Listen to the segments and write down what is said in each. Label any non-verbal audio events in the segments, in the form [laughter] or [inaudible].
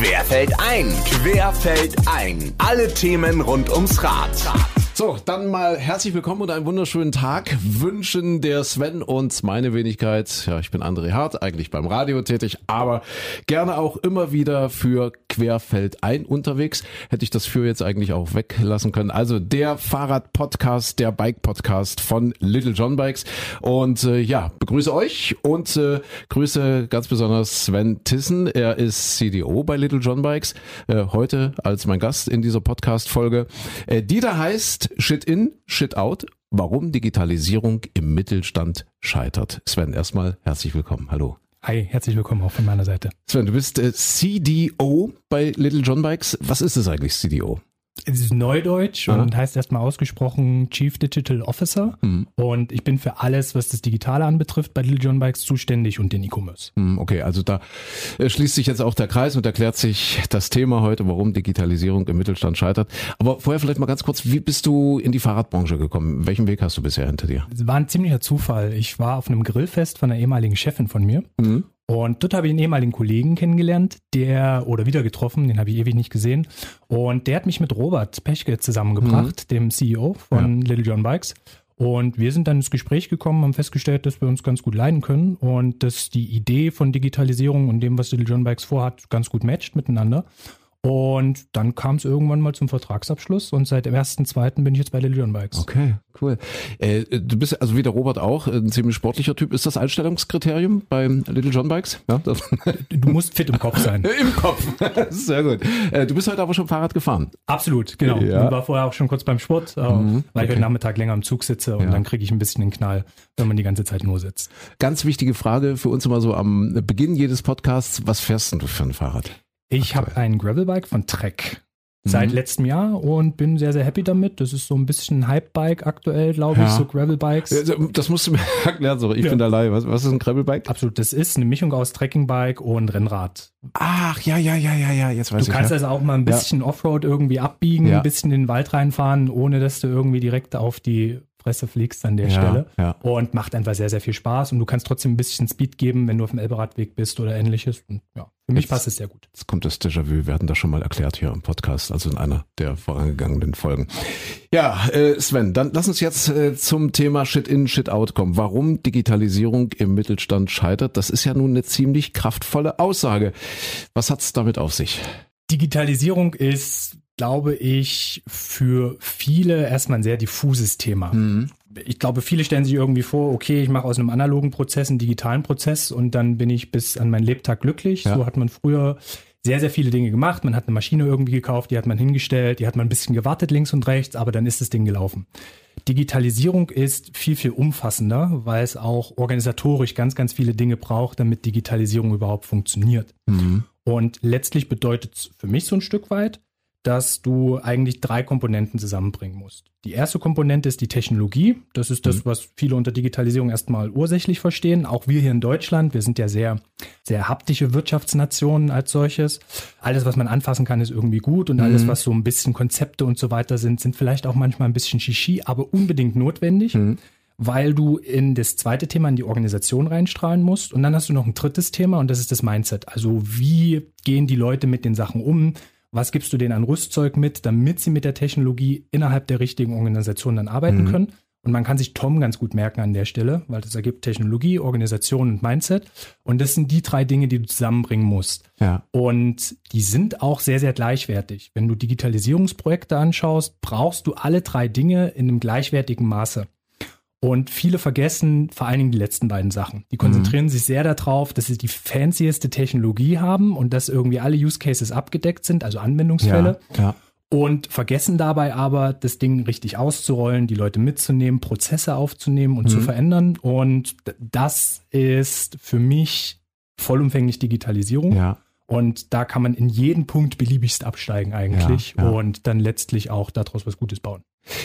Querfeld ein. Querfeld ein. Alle Themen rund ums Rad. So, dann mal herzlich willkommen und einen wunderschönen Tag wünschen der Sven und meine Wenigkeit. Ja, ich bin André Hart, eigentlich beim Radio tätig, aber gerne auch immer wieder für Querfeld ein unterwegs. Hätte ich das für jetzt eigentlich auch weglassen können. Also der Fahrrad-Podcast, der Bike-Podcast von Little John Bikes. Und äh, ja, begrüße euch und äh, grüße ganz besonders Sven Tissen. Er ist CDO bei Little John Bikes. Äh, heute als mein Gast in dieser Podcast-Folge. Äh, die da heißt Shit in, Shit out. Warum Digitalisierung im Mittelstand scheitert. Sven, erstmal herzlich willkommen. Hallo. Hi, herzlich willkommen auch von meiner Seite. Sven, du bist äh, CDO bei Little John Bikes. Was ist es eigentlich, CDO? Es ist Neudeutsch Aha. und heißt erstmal ausgesprochen Chief Digital Officer. Hm. Und ich bin für alles, was das Digitale anbetrifft, bei Little John Bikes zuständig und den E-Commerce. Hm, Okay, also da äh, schließt sich jetzt auch der Kreis und erklärt sich das Thema heute, warum Digitalisierung im Mittelstand scheitert. Aber vorher vielleicht mal ganz kurz, wie bist du in die Fahrradbranche gekommen? Welchen Weg hast du bisher hinter dir? Es war ein ziemlicher Zufall. Ich war auf einem Grillfest von einer ehemaligen Chefin von mir. Mhm. Und dort habe ich einen ehemaligen Kollegen kennengelernt, der, oder wieder getroffen, den habe ich ewig nicht gesehen. Und der hat mich mit Robert Pechke zusammengebracht, dem CEO von Little John Bikes. Und wir sind dann ins Gespräch gekommen, haben festgestellt, dass wir uns ganz gut leiden können und dass die Idee von Digitalisierung und dem, was Little John Bikes vorhat, ganz gut matcht miteinander. Und dann kam es irgendwann mal zum Vertragsabschluss und seit dem 1.2. bin ich jetzt bei Little John Bikes. Okay, cool. Äh, du bist also wie der Robert auch ein ziemlich sportlicher Typ. Ist das Einstellungskriterium bei Little John Bikes? Ja, [laughs] Du musst fit im Kopf sein. [laughs] Im Kopf. [laughs] Sehr gut. Äh, du bist heute aber schon Fahrrad gefahren. Absolut, genau. Ja. Ich war vorher auch schon kurz beim Sport, äh, Mhm, weil ich heute Nachmittag länger im Zug sitze und Ja. dann kriege ich ein bisschen den Knall, wenn man die ganze Zeit nur sitzt. Ganz wichtige Frage für uns immer so am Beginn jedes Podcasts. Was fährst denn du für ein Fahrrad? Ich habe ein Gravelbike von Trek seit Mhm. letztem Jahr und bin sehr, sehr happy damit. Das ist so ein bisschen ein Hype-Bike aktuell, glaube ich, Ja. so Gravelbikes. Das musst du [laughs] mir erklären, sorry. Ich Ja. bin da Laie. Was, was ist ein Gravelbike? Absolut, das ist eine Mischung aus Trekkingbike und Rennrad. Ach, ja, ja, ja, ja, ja. Jetzt weiß Du ich. kannst ja. also auch mal ein bisschen Offroad irgendwie abbiegen, ein bisschen in den Wald reinfahren, ohne dass du irgendwie direkt auf die Fresse fliegst an der Ja, Stelle. ja. Und macht einfach sehr, sehr viel Spaß. Und du kannst trotzdem ein bisschen Speed geben, wenn du auf dem Elberadweg bist oder ähnliches. Und ja, für mich Jetzt- passt es sehr gut. Jetzt kommt das Déjà-vu. Wir hatten das schon mal erklärt hier im Podcast, also in einer der vorangegangenen Folgen. Ja, äh, Sven, dann lass uns jetzt äh, zum Thema Shit in, Shit out kommen. Warum Digitalisierung im Mittelstand scheitert, das ist ja nun eine ziemlich kraftvolle Aussage. Was hat's damit auf sich? Digitalisierung ist, glaube ich, für viele erstmal ein sehr diffuses Thema. Mhm. Ich glaube, viele stellen sich irgendwie vor, okay, ich mache aus einem analogen Prozess einen digitalen Prozess und dann bin ich bis an meinen Lebtag glücklich. Ja. So hat man früher sehr, sehr viele Dinge gemacht. Man hat eine Maschine irgendwie gekauft, die hat man hingestellt, die hat man ein bisschen gewartet links und rechts, aber dann ist das Ding gelaufen. Digitalisierung ist viel, viel umfassender, weil es auch organisatorisch ganz, ganz viele Dinge braucht, damit Digitalisierung überhaupt funktioniert. Mhm. Und letztlich bedeutet es für mich so ein Stück weit, dass du eigentlich drei Komponenten zusammenbringen musst. Die erste Komponente ist die Technologie. Das ist das, was viele unter Digitalisierung erstmal ursächlich verstehen. Auch wir hier in Deutschland, wir sind ja sehr, sehr haptische Wirtschaftsnationen als solches. Alles, was man anfassen kann, ist irgendwie gut und alles, was so ein bisschen Konzepte und so weiter sind, sind vielleicht auch manchmal ein bisschen Shishi, aber unbedingt notwendig weil du in das zweite Thema, in die Organisation reinstrahlen musst. Und dann hast du noch ein drittes Thema und das ist das Mindset. Also wie gehen die Leute mit den Sachen um? Was gibst du denen an Rüstzeug mit, damit sie mit der Technologie innerhalb der richtigen Organisation dann arbeiten können? Und man kann sich Tom ganz gut merken an der Stelle, weil das ergibt Technologie, Organisation und Mindset. Und das sind die drei Dinge, die du zusammenbringen musst. Ja. Und die sind auch sehr, sehr gleichwertig. Wenn du Digitalisierungsprojekte anschaust, brauchst du alle drei Dinge in einem gleichwertigen Maße. Und viele vergessen vor allen Dingen die letzten beiden Sachen. Die konzentrieren sich sehr darauf, dass sie die fancieste Technologie haben und dass irgendwie alle Use Cases abgedeckt sind, also Anwendungsfälle. Ja, ja. Und vergessen dabei aber, das Ding richtig auszurollen, die Leute mitzunehmen, Prozesse aufzunehmen und zu verändern. Und das ist für mich vollumfänglich Digitalisierung. ja. Und da kann man in jeden Punkt beliebigst absteigen eigentlich und dann letztlich auch daraus was Gutes bauen.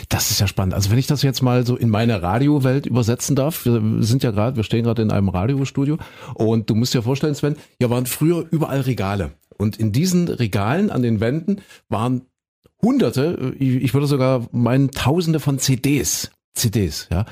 Das ist ja spannend. Also wenn ich das jetzt mal so in meine Radiowelt übersetzen darf, wir sind ja gerade, wir stehen gerade in einem Radiostudio und du musst dir vorstellen, Sven, hier waren früher überall Regale. Und in diesen Regalen an den Wänden waren hunderte, ich ich würde sogar meinen tausende von CDs. CDs, ja.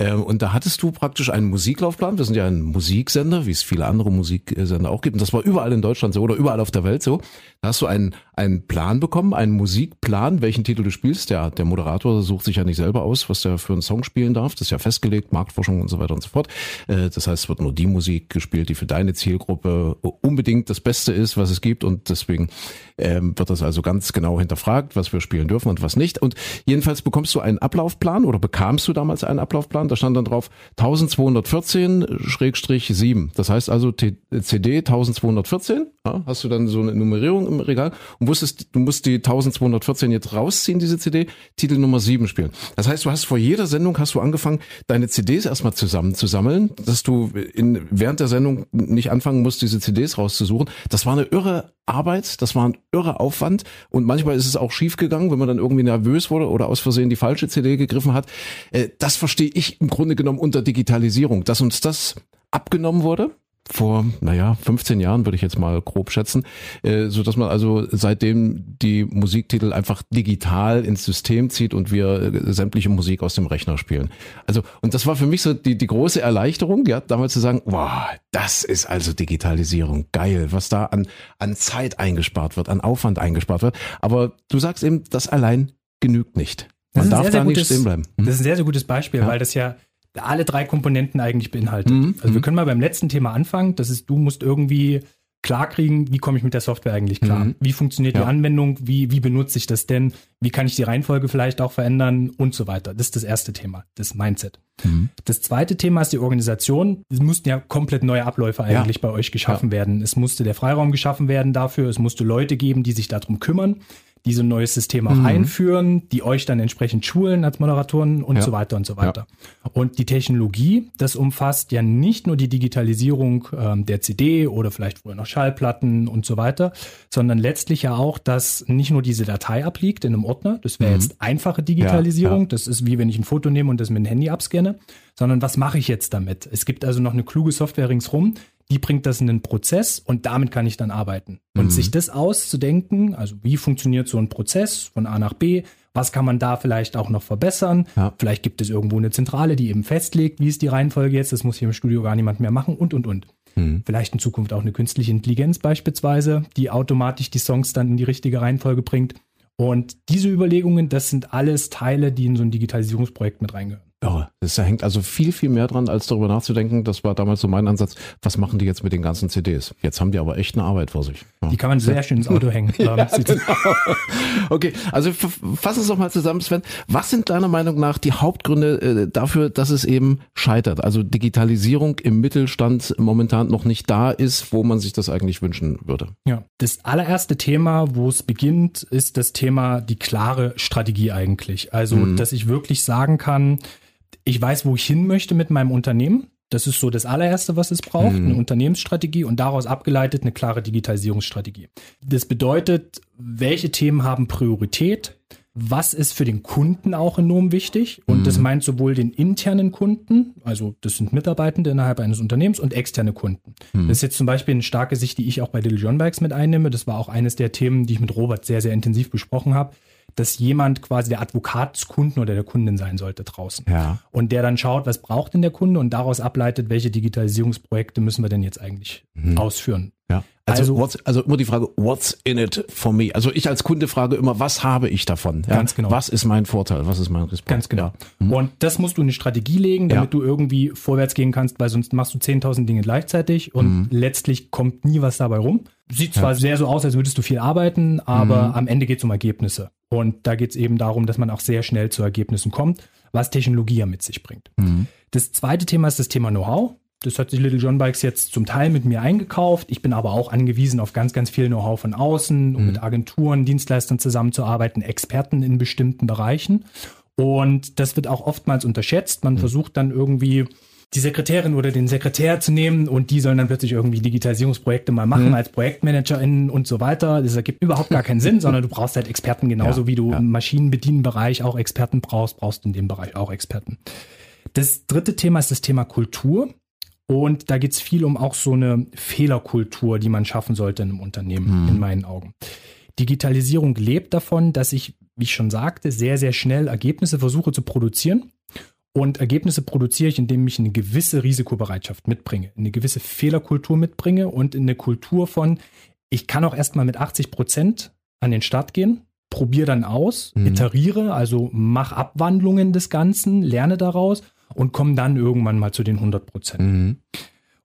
Ähm, und da hattest du praktisch einen Musiklaufplan. Wir sind ja ein Musiksender, wie es viele andere Musiksender auch gibt. Und das war überall in Deutschland so oder überall auf der Welt so. Da hast du einen, einen Plan bekommen, einen Musikplan, welchen Titel du spielst. Der, der Moderator sucht sich ja nicht selber aus, was der für einen Song spielen darf. Das ist ja festgelegt, Marktforschung und so weiter und so fort. Äh, das heißt, es wird nur die Musik gespielt, die für deine Zielgruppe unbedingt das Beste ist, was es gibt. Und deswegen ähm, wird das also ganz genau hinterfragt, was wir spielen dürfen und was nicht. Und jedenfalls bekommst du einen Ablaufplan oder bekamst du damals einen Ablaufplan. Da stand dann drauf 1214-7. Das heißt also CD 1214. Ja, hast du dann so eine Nummerierung im Regal und wusstest, du musst die 1214 jetzt rausziehen, diese CD, Titel Nummer 7 spielen. Das heißt, du hast vor jeder Sendung hast du angefangen, deine CDs erstmal zusammenzusammeln, dass du in, während der Sendung nicht anfangen musst, diese CDs rauszusuchen. Das war eine irre Arbeit, das war ein irre Aufwand und manchmal ist es auch schief gegangen, wenn man dann irgendwie nervös wurde oder aus Versehen die falsche CD gegriffen hat. Äh, das verstehe ich im Grunde genommen unter Digitalisierung, dass uns das abgenommen wurde vor, naja, 15 Jahren würde ich jetzt mal grob schätzen, äh, so dass man also seitdem die Musiktitel einfach digital ins System zieht und wir äh, sämtliche Musik aus dem Rechner spielen. Also, und das war für mich so die, die große Erleichterung, ja, damals zu sagen, wow, das ist also Digitalisierung, geil, was da an, an Zeit eingespart wird, an Aufwand eingespart wird. Aber du sagst eben, das allein genügt nicht. Man darf sehr, da sehr nicht stehen bleiben. Hm? Das ist ein sehr, sehr gutes Beispiel, ja. weil das ja alle drei Komponenten eigentlich beinhaltet. Mhm. Also wir mhm. können mal beim letzten Thema anfangen. Das ist, du musst irgendwie klarkriegen, wie komme ich mit der Software eigentlich klar? Mhm. Wie funktioniert ja. die Anwendung? Wie, wie benutze ich das denn? Wie kann ich die Reihenfolge vielleicht auch verändern und so weiter? Das ist das erste Thema, das Mindset. Mhm. Das zweite Thema ist die Organisation. Es mussten ja komplett neue Abläufe eigentlich ja. bei euch geschaffen ja. werden. Es musste der Freiraum geschaffen werden dafür. Es musste Leute geben, die sich darum kümmern die so ein neues System auch mhm. einführen, die euch dann entsprechend schulen als Moderatoren und ja. so weiter und so weiter. Ja. Und die Technologie, das umfasst ja nicht nur die Digitalisierung ähm, der CD oder vielleicht früher noch Schallplatten und so weiter, sondern letztlich ja auch, dass nicht nur diese Datei abliegt in einem Ordner, das wäre mhm. jetzt einfache Digitalisierung, ja, das ist wie wenn ich ein Foto nehme und das mit dem Handy abscanne, sondern was mache ich jetzt damit? Es gibt also noch eine kluge Software ringsrum, die bringt das in den Prozess und damit kann ich dann arbeiten. Und mhm. sich das auszudenken, also wie funktioniert so ein Prozess von A nach B, was kann man da vielleicht auch noch verbessern? Ja. Vielleicht gibt es irgendwo eine Zentrale, die eben festlegt, wie ist die Reihenfolge jetzt, das muss hier im Studio gar niemand mehr machen und, und, und. Mhm. Vielleicht in Zukunft auch eine künstliche Intelligenz beispielsweise, die automatisch die Songs dann in die richtige Reihenfolge bringt. Und diese Überlegungen, das sind alles Teile, die in so ein Digitalisierungsprojekt mit reingehören. Ja, das hängt also viel, viel mehr dran, als darüber nachzudenken. Das war damals so mein Ansatz. Was machen die jetzt mit den ganzen CDs? Jetzt haben die aber echt eine Arbeit vor sich. Ja. Die kann man sehr schön ins Auto hängen. [laughs] ja, genau. Okay, also fass es doch mal zusammen, Sven. Was sind deiner Meinung nach die Hauptgründe äh, dafür, dass es eben scheitert? Also Digitalisierung im Mittelstand momentan noch nicht da ist, wo man sich das eigentlich wünschen würde. Ja, das allererste Thema, wo es beginnt, ist das Thema die klare Strategie eigentlich. Also, mhm. dass ich wirklich sagen kann, ich weiß, wo ich hin möchte mit meinem Unternehmen. Das ist so das allererste, was es braucht, mhm. eine Unternehmensstrategie und daraus abgeleitet eine klare Digitalisierungsstrategie. Das bedeutet, welche Themen haben Priorität? Was ist für den Kunden auch enorm wichtig? Und mhm. das meint sowohl den internen Kunden, also das sind Mitarbeitende innerhalb eines Unternehmens und externe Kunden. Mhm. Das ist jetzt zum Beispiel eine starke Sicht, die ich auch bei Little John Bikes mit einnehme. Das war auch eines der Themen, die ich mit Robert sehr, sehr intensiv besprochen habe dass jemand quasi der Advokat des Kunden oder der Kundin sein sollte draußen. Ja. Und der dann schaut, was braucht denn der Kunde und daraus ableitet, welche Digitalisierungsprojekte müssen wir denn jetzt eigentlich mhm. ausführen. Ja. Also, also, also, immer die Frage, what's in it for me? Also ich als Kunde frage immer, was habe ich davon? Ja? Ganz genau. Was ist mein Vorteil? Was ist mein Respekt? Ganz genau. Ja. Mhm. Und das musst du in eine Strategie legen, damit du irgendwie vorwärts gehen kannst, weil sonst machst du 10.000 Dinge gleichzeitig und mhm. letztlich kommt nie was dabei rum. Sieht zwar sehr so aus, als würdest du viel arbeiten, aber mhm. am Ende geht es um Ergebnisse. Und da geht es eben darum, dass man auch sehr schnell zu Ergebnissen kommt, was Technologie ja mit sich bringt. Mhm. Das zweite Thema ist das Thema Know-how. Das hat sich Little John Bikes jetzt zum Teil mit mir eingekauft. Ich bin aber auch angewiesen auf ganz, ganz viel Know-how von außen, um mhm. mit Agenturen, Dienstleistern zusammenzuarbeiten, Experten in bestimmten Bereichen. Und das wird auch oftmals unterschätzt. Man mhm. versucht dann irgendwie die Sekretärin oder den Sekretär zu nehmen und die sollen dann plötzlich irgendwie Digitalisierungsprojekte mal machen mhm. als Projektmanagerin und so weiter. Das ergibt überhaupt gar keinen Sinn, sondern du brauchst halt Experten genauso ja, wie du ja. im Maschinenbedienenbereich auch Experten brauchst, brauchst du in dem Bereich auch Experten. Das dritte Thema ist das Thema Kultur. Und da geht es viel um auch so eine Fehlerkultur, die man schaffen sollte in einem Unternehmen, mhm. in meinen Augen. Digitalisierung lebt davon, dass ich wie ich schon sagte, sehr, sehr schnell Ergebnisse versuche zu produzieren. Und Ergebnisse produziere ich, indem ich eine gewisse Risikobereitschaft mitbringe, eine gewisse Fehlerkultur mitbringe und eine Kultur von, ich kann auch erstmal mit 80 Prozent an den Start gehen, probiere dann aus, mhm. iteriere, also mach Abwandlungen des Ganzen, lerne daraus und komme dann irgendwann mal zu den 100 Prozent. Mhm.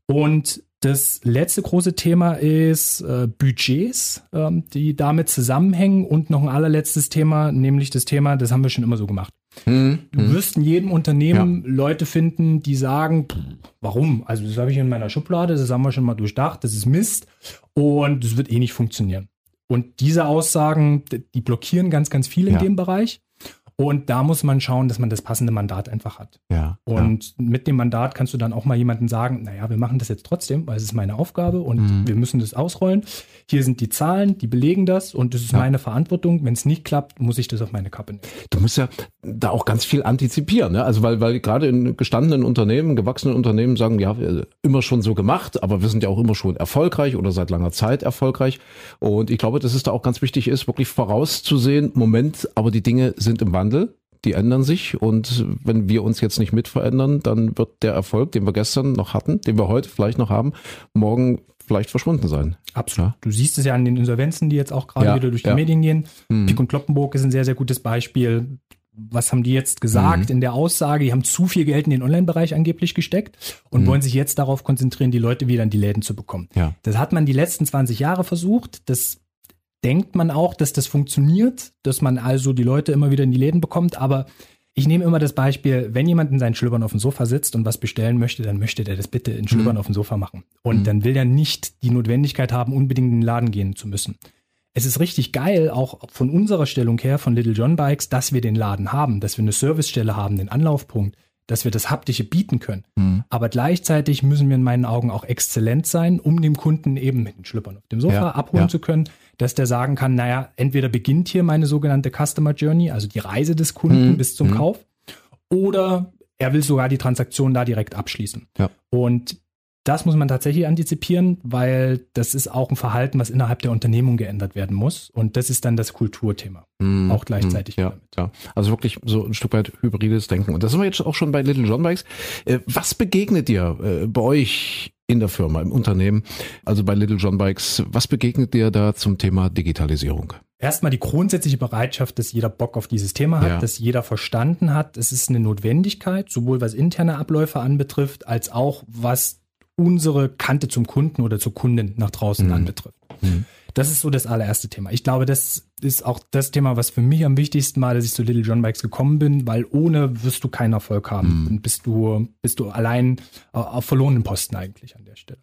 Und das letzte große Thema ist äh, Budgets, ähm, die damit zusammenhängen und noch ein allerletztes Thema, nämlich das Thema, das haben wir schon immer so gemacht. Mhm. Du hm. wirst in jedem Unternehmen ja. Leute finden, die sagen, pff, warum? Also das habe ich in meiner Schublade, das haben wir schon mal durchdacht, das ist Mist und das wird eh nicht funktionieren. Und diese Aussagen, die blockieren ganz, ganz viel in ja. dem Bereich. Und da muss man schauen, dass man das passende Mandat einfach hat. Ja, und ja. mit dem Mandat kannst du dann auch mal jemandem sagen, naja, wir machen das jetzt trotzdem, weil es ist meine Aufgabe und mhm. wir müssen das ausrollen. Hier sind die Zahlen, die belegen das und es ist ja. meine Verantwortung. Wenn es nicht klappt, muss ich das auf meine Kappe nehmen. Du musst ja da auch ganz viel antizipieren, ne? Also weil, weil gerade in gestandenen Unternehmen, gewachsenen Unternehmen sagen, ja, immer schon so gemacht, aber wir sind ja auch immer schon erfolgreich oder seit langer Zeit erfolgreich. Und ich glaube, dass es da auch ganz wichtig ist, wirklich vorauszusehen, Moment, aber die Dinge sind im Wandel Wandel, die ändern sich und wenn wir uns jetzt nicht mit verändern, dann wird der Erfolg, den wir gestern noch hatten, den wir heute vielleicht noch haben, morgen vielleicht verschwunden sein. Absolut. Ja. Du siehst es ja an den Insolvenzen, die jetzt auch gerade ja, wieder durch die ja. Medien gehen. Mhm. Pik und Kloppenburg ist ein sehr, sehr gutes Beispiel. Was haben die jetzt gesagt mhm. in der Aussage? Die haben zu viel Geld in den Online-Bereich angeblich gesteckt und mhm. wollen sich jetzt darauf konzentrieren, die Leute wieder in die Läden zu bekommen. Das hat man die letzten 20 Jahre versucht. Das denkt man auch, dass das funktioniert, dass man also die Leute immer wieder in die Läden bekommt. Aber ich nehme immer das Beispiel, wenn jemand in seinen Schlüppern auf dem Sofa sitzt und was bestellen möchte, dann möchte der das bitte in Schlüppern mhm. auf dem Sofa machen. Und mhm. dann will er nicht die Notwendigkeit haben, unbedingt in den Laden gehen zu müssen. Es ist richtig geil, auch von unserer Stellung her, von Little John Bikes, dass wir den Laden haben, dass wir eine Servicestelle haben, den Anlaufpunkt, dass wir das Haptische bieten können. Mhm. Aber gleichzeitig müssen wir in meinen Augen auch exzellent sein, um dem Kunden eben mit den Schlüppern auf dem Sofa ja, abholen ja. zu können, dass der sagen kann, naja, entweder beginnt hier meine sogenannte Customer Journey, also die Reise des Kunden mhm. bis zum mhm. Kauf, oder er will sogar die Transaktion da direkt abschließen. Ja. Und das muss man tatsächlich antizipieren, weil das ist auch ein Verhalten, was innerhalb der Unternehmung geändert werden muss. Und das ist dann das Kulturthema. Mm, auch gleichzeitig. Mm, ja, ja, also wirklich so ein Stück weit hybrides Denken. Und da sind wir jetzt auch schon bei Little John Bikes. Äh, was begegnet dir äh, bei euch in der Firma, im Unternehmen, also bei Little John Bikes, was begegnet dir da zum Thema Digitalisierung? Erstmal die grundsätzliche Bereitschaft, dass jeder Bock auf dieses Thema hat, ja. dass jeder verstanden hat, es ist eine Notwendigkeit, sowohl was interne Abläufe anbetrifft, als auch was unsere Kante zum Kunden oder zur Kundin nach draußen mhm. anbetrifft. Mhm. Das ist so das allererste Thema. Ich glaube, das ist auch das Thema, was für mich am wichtigsten war, dass ich zu Little John Bikes gekommen bin, weil ohne wirst du keinen Erfolg haben. Mhm. Und bist du, bist du allein auf verlorenen Posten eigentlich an der Stelle.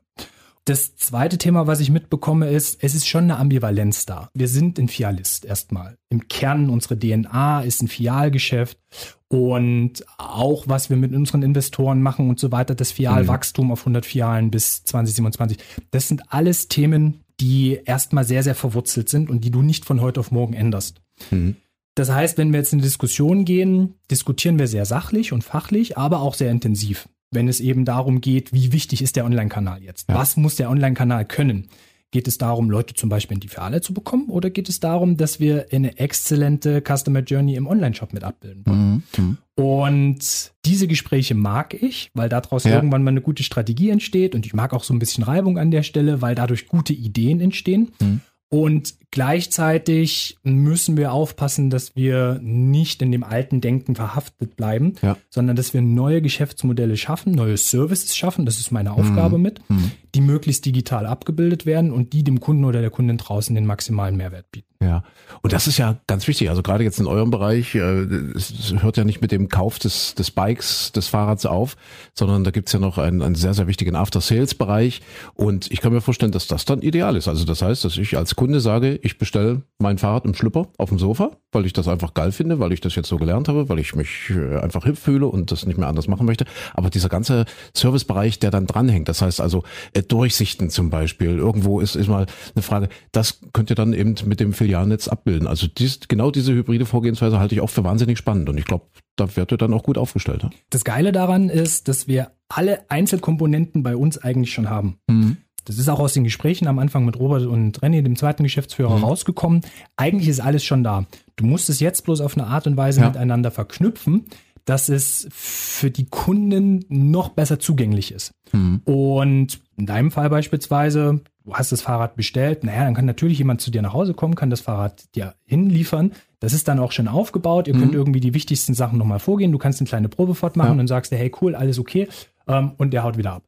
Das zweite Thema, was ich mitbekomme, ist, es ist schon eine Ambivalenz da. Wir sind ein Fialist erstmal. Im Kern unsere DNA ist ein Fialgeschäft und auch was wir mit unseren Investoren machen und so weiter, das Fialwachstum mhm. auf 100 Fialen bis 2027. Das sind alles Themen, die erstmal sehr, sehr verwurzelt sind und die du nicht von heute auf morgen änderst. Mhm. Das heißt, wenn wir jetzt in eine Diskussion gehen, diskutieren wir sehr sachlich und fachlich, aber auch sehr intensiv wenn es eben darum geht, wie wichtig ist der Online-Kanal jetzt? Ja. Was muss der Online-Kanal können? Geht es darum, Leute zum Beispiel in die Filiale zu bekommen oder geht es darum, dass wir eine exzellente Customer Journey im Online-Shop mit abbilden wollen? Mhm. mhm. Und diese Gespräche mag ich, weil daraus ja. irgendwann mal eine gute Strategie entsteht und ich mag auch so ein bisschen Reibung an der Stelle, weil dadurch gute Ideen entstehen. Mhm. Und gleichzeitig müssen wir aufpassen, dass wir nicht in dem alten Denken verhaftet bleiben, ja. sondern dass wir neue Geschäftsmodelle schaffen, neue Services schaffen, das ist meine Aufgabe mhm. mit, mhm. die möglichst digital abgebildet werden und die dem Kunden oder der Kundin draußen den maximalen Mehrwert bieten. Ja, und das ist ja ganz wichtig. Also gerade jetzt in eurem Bereich, äh, es hört ja nicht mit dem Kauf des, des Bikes, des Fahrrads auf, sondern da gibt's ja noch einen, einen sehr, sehr wichtigen After-Sales-Bereich. Und ich kann mir vorstellen, dass das dann ideal ist. Also das heißt, dass ich als Kunde sage, ich bestelle mein Fahrrad im Schlüpper auf dem Sofa, weil ich das einfach geil finde, weil ich das jetzt so gelernt habe, weil ich mich äh, einfach hip fühle und das nicht mehr anders machen möchte. Aber dieser ganze Servicebereich, der dann dranhängt, das heißt also äh, Durchsichten zum Beispiel, irgendwo ist, ist mal eine Frage, das könnt ihr dann eben mit dem Filialnetz abbilden. Also dies, genau diese hybride Vorgehensweise halte ich auch für wahnsinnig spannend und ich glaube, da wird ihr dann auch gut aufgestellt. Ja? Das Geile daran ist, dass wir alle Einzelkomponenten bei uns eigentlich schon haben. Mhm. Das ist auch aus den Gesprächen am Anfang mit Robert und René, dem zweiten Geschäftsführer, mhm. rausgekommen. Eigentlich ist alles schon da. Du musst es jetzt bloß auf eine Art und Weise ja. miteinander verknüpfen, dass es für die Kunden noch besser zugänglich ist. Mhm. Und in deinem Fall beispielsweise, du hast das Fahrrad bestellt, naja, dann kann natürlich jemand zu dir nach Hause kommen, kann das Fahrrad dir hinliefern. Das ist dann auch schon aufgebaut. Ihr mhm. könnt irgendwie die wichtigsten Sachen nochmal vorgehen. Du kannst eine kleine Probefahrt machen ja. und sagst dir, hey cool, alles okay. Ähm, und der haut wieder ab.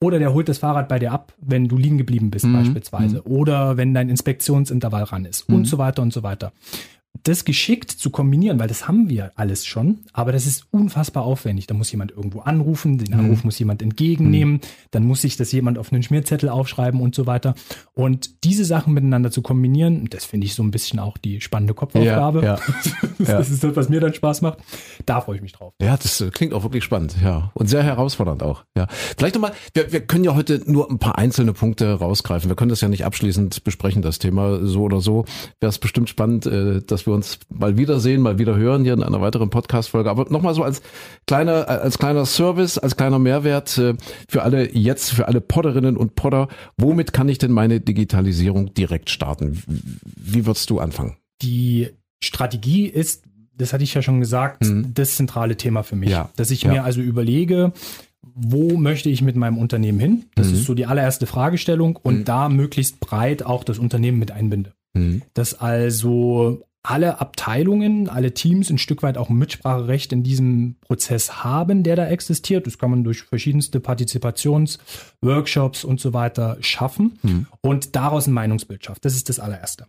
Oder der holt das Fahrrad bei dir ab, wenn du liegen geblieben bist, mhm. beispielsweise. Mhm. Oder wenn dein Inspektionsintervall ran ist mhm. und so weiter und so weiter das geschickt zu kombinieren, weil das haben wir alles schon, aber das ist unfassbar aufwendig. Da muss jemand irgendwo anrufen, den Anruf mhm. muss jemand entgegennehmen, mhm. dann muss sich das jemand auf einen Schmierzettel aufschreiben und so weiter. Und diese Sachen miteinander zu kombinieren, das finde ich so ein bisschen auch die spannende Kopfaufgabe. Ja, ja. [laughs] das ja. ist das, was mir dann Spaß macht. Da freue ich mich drauf. Ja, das klingt auch wirklich spannend, ja. Und sehr herausfordernd auch. Ja. Vielleicht nochmal, wir, wir können ja heute nur ein paar einzelne Punkte rausgreifen. Wir können das ja nicht abschließend besprechen, das Thema so oder so. Wäre es bestimmt spannend, äh, dass wir uns mal wiedersehen, mal wieder hören hier in einer weiteren Podcast-Folge. Aber nochmal so als kleiner, als kleiner Service, als kleiner Mehrwert äh, für alle jetzt, für alle Podderinnen und Podder. Womit kann ich denn meine Digitalisierung direkt starten? Wie würdest du anfangen? Die Strategie ist, das hatte ich ja schon gesagt, mhm. das zentrale Thema für mich. Ja. Dass ich ja. mir also überlege, wo möchte ich mit meinem Unternehmen hin? Das mhm. ist so die allererste Fragestellung und mhm. da möglichst breit auch das Unternehmen mit einbinde. Mhm. Dass also alle Abteilungen, alle Teams ein Stück weit auch ein Mitspracherecht in diesem Prozess haben, der da existiert. Das kann man durch verschiedenste Partizipationsworkshops und so weiter schaffen mhm. und daraus ein Meinungsbild schafft. Das ist das allererste.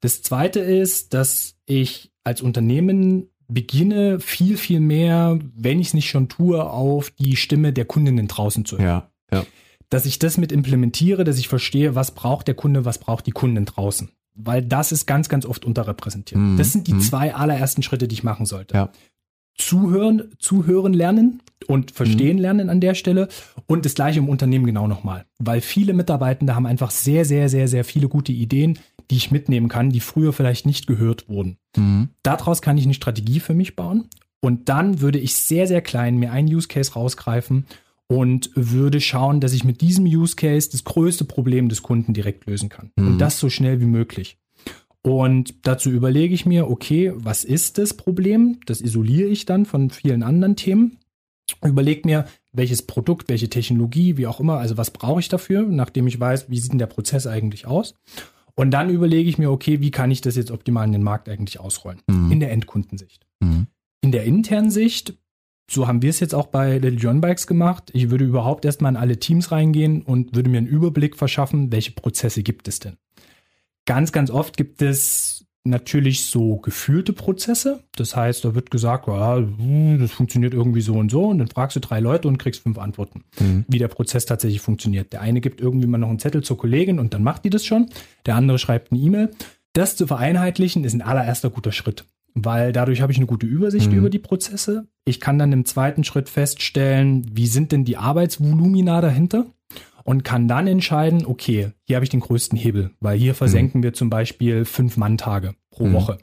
Das zweite ist, dass ich als Unternehmen beginne viel, viel mehr, wenn ich es nicht schon tue, auf die Stimme der Kundinnen draußen zu hören. Ja, ja. Dass ich das mit implementiere, dass ich verstehe, was braucht der Kunde, was braucht die Kundin draußen weil das ist ganz, ganz oft unterrepräsentiert. Mhm. Das sind die mhm. zwei allerersten Schritte, die ich machen sollte. Ja. Zuhören, zuhören lernen und verstehen mhm. lernen an der Stelle und das gleiche im Unternehmen genau nochmal, weil viele Mitarbeitende haben einfach sehr, sehr, sehr, sehr viele gute Ideen, die ich mitnehmen kann, die früher vielleicht nicht gehört wurden. Mhm. Daraus kann ich eine Strategie für mich bauen und dann würde ich sehr, sehr klein mir einen Use Case rausgreifen und würde schauen, dass ich mit diesem Use Case das größte Problem des Kunden direkt lösen kann. Mhm. Und das so schnell wie möglich. Und dazu überlege ich mir, okay, was ist das Problem? Das isoliere ich dann von vielen anderen Themen. Überlege mir, welches Produkt, welche Technologie, wie auch immer, also was brauche ich dafür, nachdem ich weiß, wie sieht denn der Prozess eigentlich aus. Und dann überlege ich mir, okay, wie kann ich das jetzt optimal in den Markt eigentlich ausrollen? Mhm. In der Endkundensicht. Mhm. In der internen Sicht so haben wir es jetzt auch bei Little John Bikes gemacht. Ich würde überhaupt erstmal in alle Teams reingehen und würde mir einen Überblick verschaffen, welche Prozesse gibt es denn. Ganz, ganz oft gibt es natürlich so gefühlte Prozesse. Das heißt, da wird gesagt, ja, hm, das funktioniert irgendwie so und so. Und dann fragst du drei Leute und kriegst fünf Antworten, mhm. wie der Prozess tatsächlich funktioniert. Der eine gibt irgendwie mal noch einen Zettel zur Kollegin und dann macht die das schon. Der andere schreibt eine E-Mail. Das zu vereinheitlichen ist ein allererster guter Schritt weil dadurch habe ich eine gute Übersicht mhm. über die Prozesse. Ich kann dann im zweiten Schritt feststellen, wie sind denn die Arbeitsvolumina dahinter und kann dann entscheiden, okay, hier habe ich den größten Hebel, weil hier versenken mhm. wir zum Beispiel fünf Manntage pro mhm. Woche.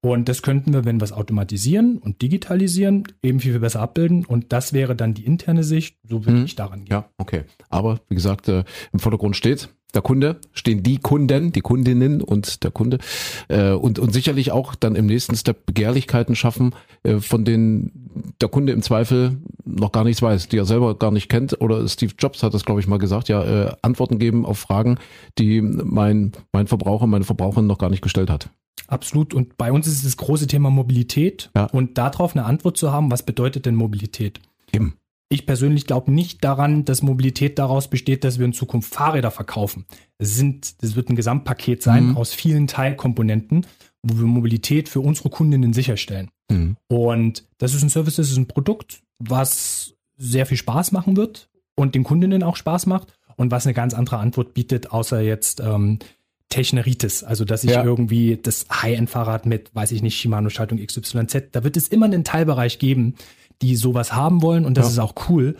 Und das könnten wir, wenn wir es automatisieren und digitalisieren, eben viel, viel besser abbilden. Und das wäre dann die interne Sicht. So würde mhm. ich daran gehen. Ja, okay. Aber wie gesagt, äh, im Vordergrund steht der Kunde, stehen die Kunden, die Kundinnen und der Kunde. Äh, und, und sicherlich auch dann im nächsten Step Begehrlichkeiten schaffen, äh, von denen der Kunde im Zweifel noch gar nichts weiß, die er selber gar nicht kennt. Oder Steve Jobs hat das, glaube ich, mal gesagt, ja, äh, Antworten geben auf Fragen, die mein, mein Verbraucher, meine Verbraucherin noch gar nicht gestellt hat. Absolut. Und bei uns ist es das große Thema Mobilität. Ja. Und darauf eine Antwort zu haben, was bedeutet denn Mobilität? Eben. Ich persönlich glaube nicht daran, dass Mobilität daraus besteht, dass wir in Zukunft Fahrräder verkaufen. Es sind, das wird ein Gesamtpaket sein mhm. aus vielen Teilkomponenten, wo wir Mobilität für unsere Kundinnen sicherstellen. Mhm. Und das ist ein Service, das ist ein Produkt, was sehr viel Spaß machen wird und den Kundinnen auch Spaß macht und was eine ganz andere Antwort bietet, außer jetzt ähm, Techneritis, also dass ich ja. irgendwie das High-End-Fahrrad mit, weiß ich nicht, Shimano-Schaltung XYZ, da wird es immer einen Teilbereich geben, die sowas haben wollen und das ja. ist auch cool.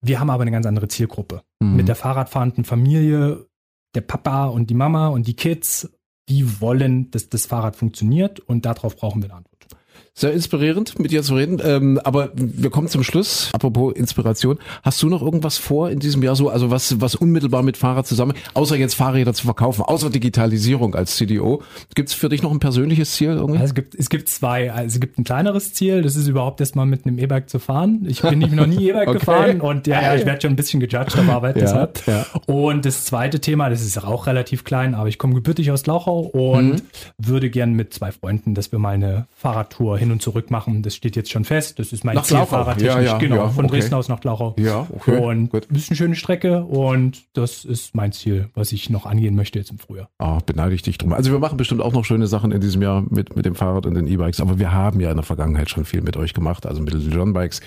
Wir haben aber eine ganz andere Zielgruppe. Mhm. Mit der Fahrradfahrenden Familie, der Papa und die Mama und die Kids, die wollen, dass das Fahrrad funktioniert und darauf brauchen wir eine Antwort. Sehr inspirierend, mit dir zu reden. Ähm, aber wir kommen zum Schluss. Apropos Inspiration. Hast du noch irgendwas vor in diesem Jahr so? Also was, was unmittelbar mit Fahrrad zusammen, außer jetzt Fahrräder zu verkaufen, außer Digitalisierung als CDO. Gibt es für dich noch ein persönliches Ziel irgendwie? Also es gibt, es gibt zwei. Also es gibt ein kleineres Ziel. Das ist überhaupt erstmal mit einem E-Bike zu fahren. Ich bin noch nie E-Bike [laughs] okay. gefahren und ja, ja, ich werde schon ein bisschen gejudged auf Arbeit ja, deshalb. Ja. Und das zweite Thema, das ist auch relativ klein, aber ich komme gebürtig aus Lauchau und mhm. würde gern mit zwei Freunden, dass wir mal eine Fahrradtour hin hin und zurück machen. Das steht jetzt schon fest. Das ist mein nach Ziel fahrradtechnisch. Ja, ja, genau, ja, von okay. Dresden aus nach Glauchau. Ja, okay. Und Gut. das ist eine schöne Strecke und das ist mein Ziel, was ich noch angehen möchte jetzt im Frühjahr. Ah, beneide ich dich drum. Also wir machen bestimmt auch noch schöne Sachen in diesem Jahr mit, mit dem Fahrrad und den E-Bikes, aber wir haben ja in der Vergangenheit schon viel mit euch gemacht, also mit den John Bikes,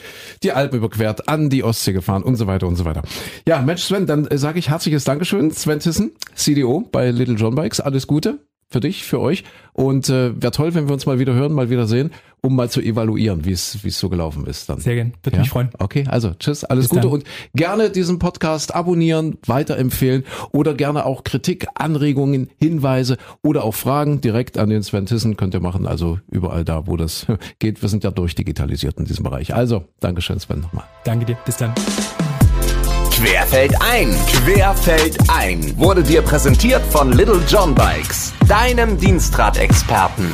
die Alpen überquert, an die Ostsee gefahren und so weiter und so weiter. Ja, Mensch Sven, dann äh, sage ich herzliches Dankeschön, Sven Tissen, CDO bei Little John Bikes. Alles Gute für dich, für euch. Und äh, wäre toll, wenn wir uns mal wieder hören, mal wieder sehen, um mal zu evaluieren, wie es wie es so gelaufen ist. Dann. Sehr gerne, würde ja? mich freuen. Okay, also tschüss, alles Bis Gute dann. und gerne diesen Podcast abonnieren, weiterempfehlen oder gerne auch Kritik, Anregungen, Hinweise oder auch Fragen direkt an den Sven Tissen könnt ihr machen. Also überall da, wo das [laughs] geht. Wir sind ja durchdigitalisiert in diesem Bereich. Also, Dankeschön, Sven, nochmal. Danke dir, bis dann. Querfeld ein, Querfeld ein wurde dir präsentiert von Little John Bikes, deinem Dienstradexperten.